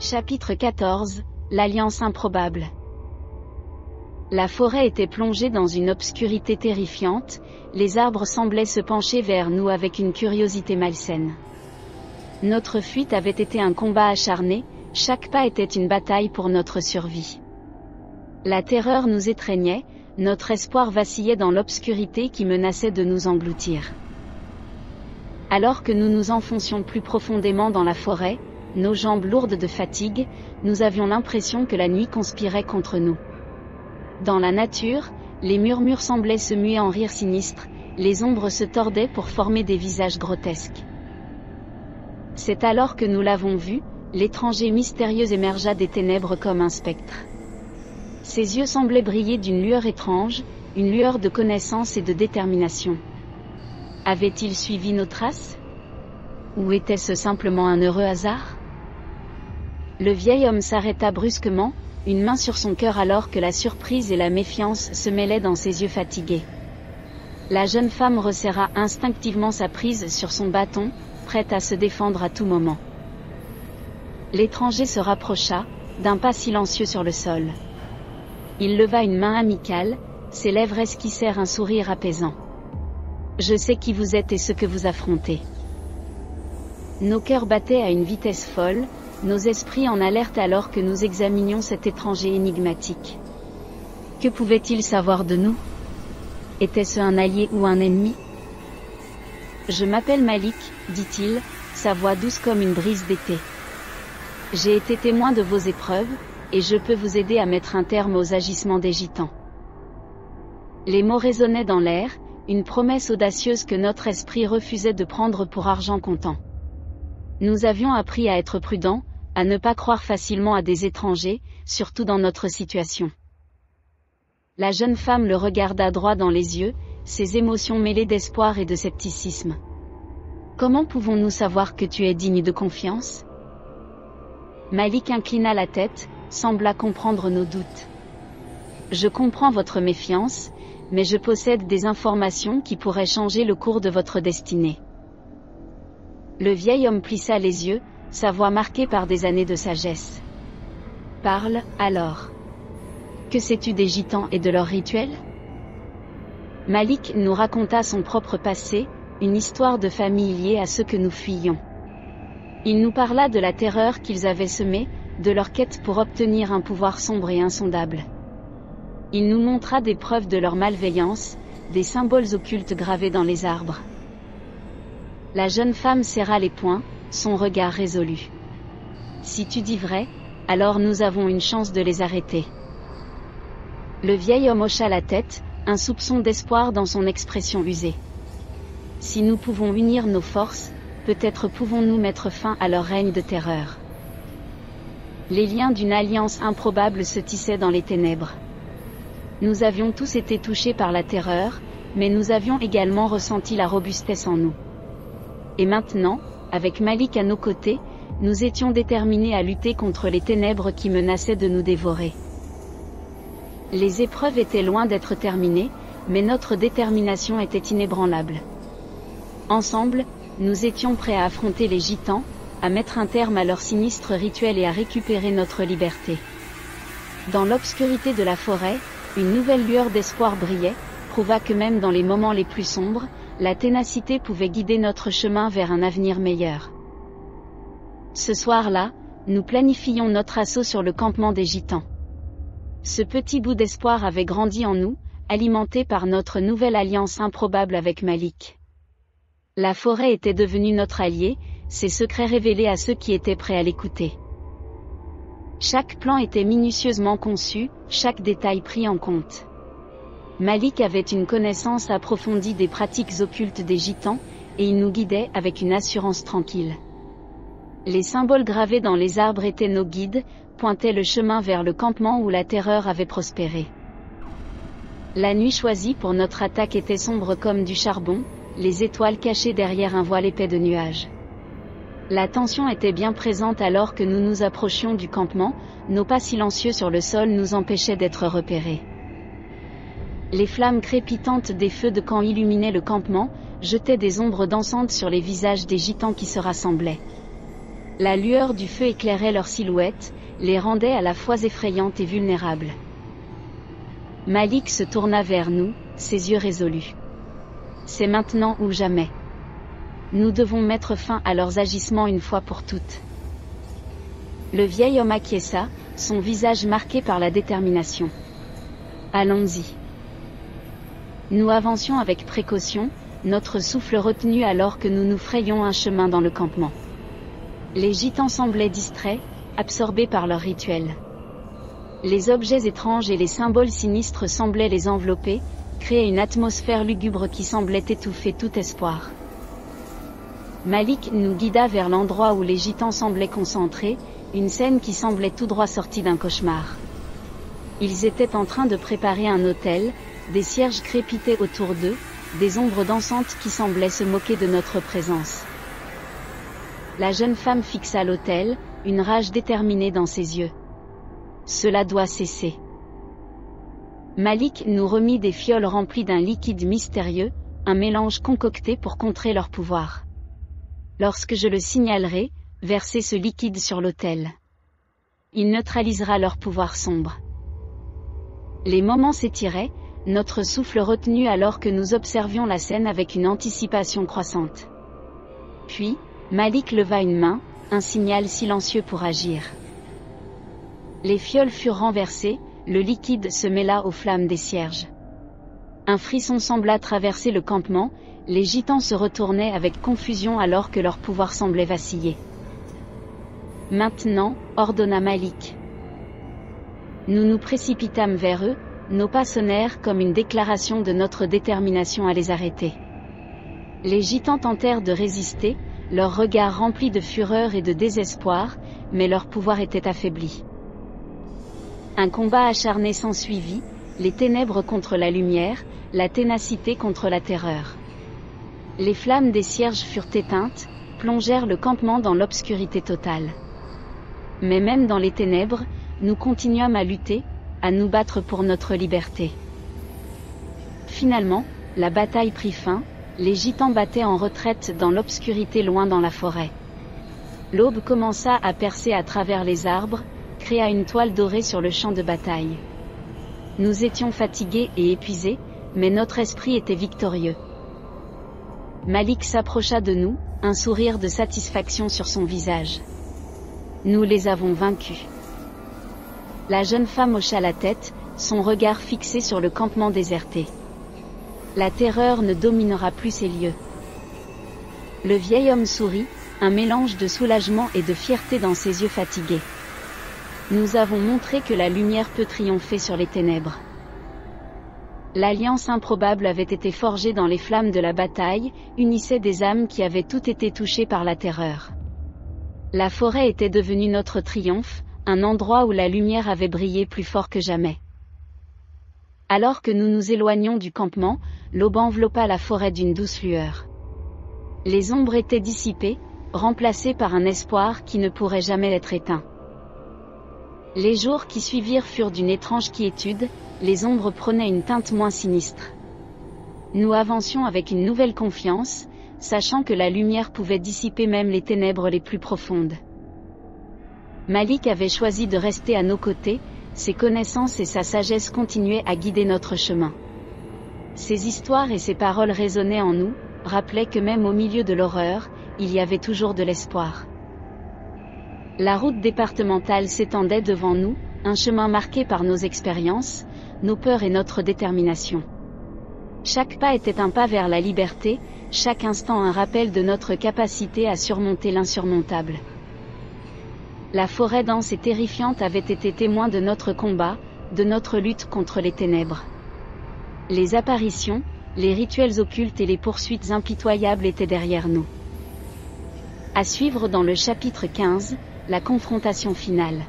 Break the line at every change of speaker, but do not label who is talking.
Chapitre 14 L'Alliance improbable. La forêt était plongée dans une obscurité terrifiante, les arbres semblaient se pencher vers nous avec une curiosité malsaine. Notre fuite avait été un combat acharné, chaque pas était une bataille pour notre survie. La terreur nous étreignait, notre espoir vacillait dans l'obscurité qui menaçait de nous engloutir. Alors que nous nous enfoncions plus profondément dans la forêt, nos jambes lourdes de fatigue, nous avions l'impression que la nuit conspirait contre nous. Dans la nature, les murmures semblaient se muer en rires sinistres, les ombres se tordaient pour former des visages grotesques. C'est alors que nous l'avons vu, l'étranger mystérieux émergea des ténèbres comme un spectre. Ses yeux semblaient briller d'une lueur étrange, une lueur de connaissance et de détermination. Avait-il suivi nos traces? Ou était-ce simplement un heureux hasard? Le vieil homme s'arrêta brusquement, une main sur son cœur alors que la surprise et la méfiance se mêlaient dans ses yeux fatigués. La jeune femme resserra instinctivement sa prise sur son bâton, prête à se défendre à tout moment. L'étranger se rapprocha, d'un pas silencieux sur le sol. Il leva une main amicale, ses lèvres esquissèrent un sourire apaisant. Je sais qui vous êtes et ce que vous affrontez. Nos cœurs battaient à une vitesse folle, nos esprits en alerte alors que nous examinions cet étranger énigmatique. Que pouvait-il savoir de nous? Était-ce un allié ou un ennemi? Je m'appelle Malik, dit-il, sa voix douce comme une brise d'été. J'ai été témoin de vos épreuves, et je peux vous aider à mettre un terme aux agissements des gitans. Les mots résonnaient dans l'air, une promesse audacieuse que notre esprit refusait de prendre pour argent comptant. Nous avions appris à être prudents, à ne pas croire facilement à des étrangers, surtout dans notre situation. La jeune femme le regarda droit dans les yeux, ses émotions mêlées d'espoir et de scepticisme. Comment pouvons-nous savoir que tu es digne de confiance? Malik inclina la tête, sembla comprendre nos doutes. Je comprends votre méfiance, mais je possède des informations qui pourraient changer le cours de votre destinée. Le vieil homme plissa les yeux, sa voix marquée par des années de sagesse. Parle, alors. Que sais-tu des gitans et de leurs rituels? Malik nous raconta son propre passé, une histoire de famille liée à ce que nous fuyions. Il nous parla de la terreur qu'ils avaient semée, de leur quête pour obtenir un pouvoir sombre et insondable. Il nous montra des preuves de leur malveillance, des symboles occultes gravés dans les arbres. La jeune femme serra les poings, son regard résolu. Si tu dis vrai, alors nous avons une chance de les arrêter. Le vieil homme hocha la tête, un soupçon d'espoir dans son expression usée. Si nous pouvons unir nos forces, peut-être pouvons-nous mettre fin à leur règne de terreur. Les liens d'une alliance improbable se tissaient dans les ténèbres. Nous avions tous été touchés par la terreur, mais nous avions également ressenti la robustesse en nous. Et maintenant, avec Malik à nos côtés, nous étions déterminés à lutter contre les ténèbres qui menaçaient de nous dévorer. Les épreuves étaient loin d'être terminées, mais notre détermination était inébranlable. Ensemble, nous étions prêts à affronter les gitans, à mettre un terme à leur sinistre rituel et à récupérer notre liberté. Dans l'obscurité de la forêt, une nouvelle lueur d'espoir brillait, prouva que même dans les moments les plus sombres, la ténacité pouvait guider notre chemin vers un avenir meilleur. Ce soir-là, nous planifions notre assaut sur le campement des Gitans. Ce petit bout d'espoir avait grandi en nous, alimenté par notre nouvelle alliance improbable avec Malik. La forêt était devenue notre allié, ses secrets révélés à ceux qui étaient prêts à l'écouter. Chaque plan était minutieusement conçu, chaque détail pris en compte. Malik avait une connaissance approfondie des pratiques occultes des gitans, et il nous guidait avec une assurance tranquille. Les symboles gravés dans les arbres étaient nos guides, pointaient le chemin vers le campement où la terreur avait prospéré. La nuit choisie pour notre attaque était sombre comme du charbon, les étoiles cachées derrière un voile épais de nuages. La tension était bien présente alors que nous nous approchions du campement, nos pas silencieux sur le sol nous empêchaient d'être repérés. Les flammes crépitantes des feux de camp illuminaient le campement, jetaient des ombres dansantes sur les visages des gitans qui se rassemblaient. La lueur du feu éclairait leurs silhouettes, les rendait à la fois effrayantes et vulnérables. Malik se tourna vers nous, ses yeux résolus. C'est maintenant ou jamais. Nous devons mettre fin à leurs agissements une fois pour toutes. Le vieil homme acquiesça, son visage marqué par la détermination. Allons-y. Nous avancions avec précaution, notre souffle retenu alors que nous nous frayions un chemin dans le campement. Les gitans semblaient distraits, absorbés par leur rituel. Les objets étranges et les symboles sinistres semblaient les envelopper, créer une atmosphère lugubre qui semblait étouffer tout espoir. Malik nous guida vers l'endroit où les gitans semblaient concentrés, une scène qui semblait tout droit sortie d'un cauchemar. Ils étaient en train de préparer un hôtel, des cierges crépitaient autour d'eux, des ombres dansantes qui semblaient se moquer de notre présence. La jeune femme fixa l'autel, une rage déterminée dans ses yeux. Cela doit cesser. Malik nous remit des fioles remplies d'un liquide mystérieux, un mélange concocté pour contrer leur pouvoir. Lorsque je le signalerai, versez ce liquide sur l'autel. Il neutralisera leur pouvoir sombre. Les moments s'étiraient, notre souffle retenu alors que nous observions la scène avec une anticipation croissante. Puis, Malik leva une main, un signal silencieux pour agir. Les fioles furent renversées, le liquide se mêla aux flammes des cierges. Un frisson sembla traverser le campement, les gitans se retournaient avec confusion alors que leur pouvoir semblait vaciller. Maintenant, ordonna Malik. Nous nous précipitâmes vers eux, nos pas sonnèrent comme une déclaration de notre détermination à les arrêter. Les gitans tentèrent de résister, leurs regards remplis de fureur et de désespoir, mais leur pouvoir était affaibli. Un combat acharné s'ensuivit, les ténèbres contre la lumière, la ténacité contre la terreur. Les flammes des cierges furent éteintes, plongèrent le campement dans l'obscurité totale. Mais même dans les ténèbres, nous continuâmes à lutter, à nous battre pour notre liberté. Finalement, la bataille prit fin, les gitans battaient en retraite dans l'obscurité loin dans la forêt. L'aube commença à percer à travers les arbres, créa une toile dorée sur le champ de bataille. Nous étions fatigués et épuisés, mais notre esprit était victorieux. Malik s'approcha de nous, un sourire de satisfaction sur son visage. Nous les avons vaincus. La jeune femme hocha la tête, son regard fixé sur le campement déserté. La terreur ne dominera plus ces lieux. Le vieil homme sourit, un mélange de soulagement et de fierté dans ses yeux fatigués. Nous avons montré que la lumière peut triompher sur les ténèbres. L'alliance improbable avait été forgée dans les flammes de la bataille, unissait des âmes qui avaient toutes été touchées par la terreur. La forêt était devenue notre triomphe, un endroit où la lumière avait brillé plus fort que jamais. Alors que nous nous éloignions du campement, l'aube enveloppa la forêt d'une douce lueur. Les ombres étaient dissipées, remplacées par un espoir qui ne pourrait jamais être éteint. Les jours qui suivirent furent d'une étrange quiétude, les ombres prenaient une teinte moins sinistre. Nous avancions avec une nouvelle confiance, sachant que la lumière pouvait dissiper même les ténèbres les plus profondes. Malik avait choisi de rester à nos côtés, ses connaissances et sa sagesse continuaient à guider notre chemin. Ses histoires et ses paroles résonnaient en nous, rappelaient que même au milieu de l'horreur, il y avait toujours de l'espoir. La route départementale s'étendait devant nous, un chemin marqué par nos expériences, nos peurs et notre détermination. Chaque pas était un pas vers la liberté, chaque instant un rappel de notre capacité à surmonter l'insurmontable. La forêt dense et terrifiante avait été témoin de notre combat, de notre lutte contre les ténèbres. Les apparitions, les rituels occultes et les poursuites impitoyables étaient derrière nous. À suivre dans le chapitre 15, la confrontation finale.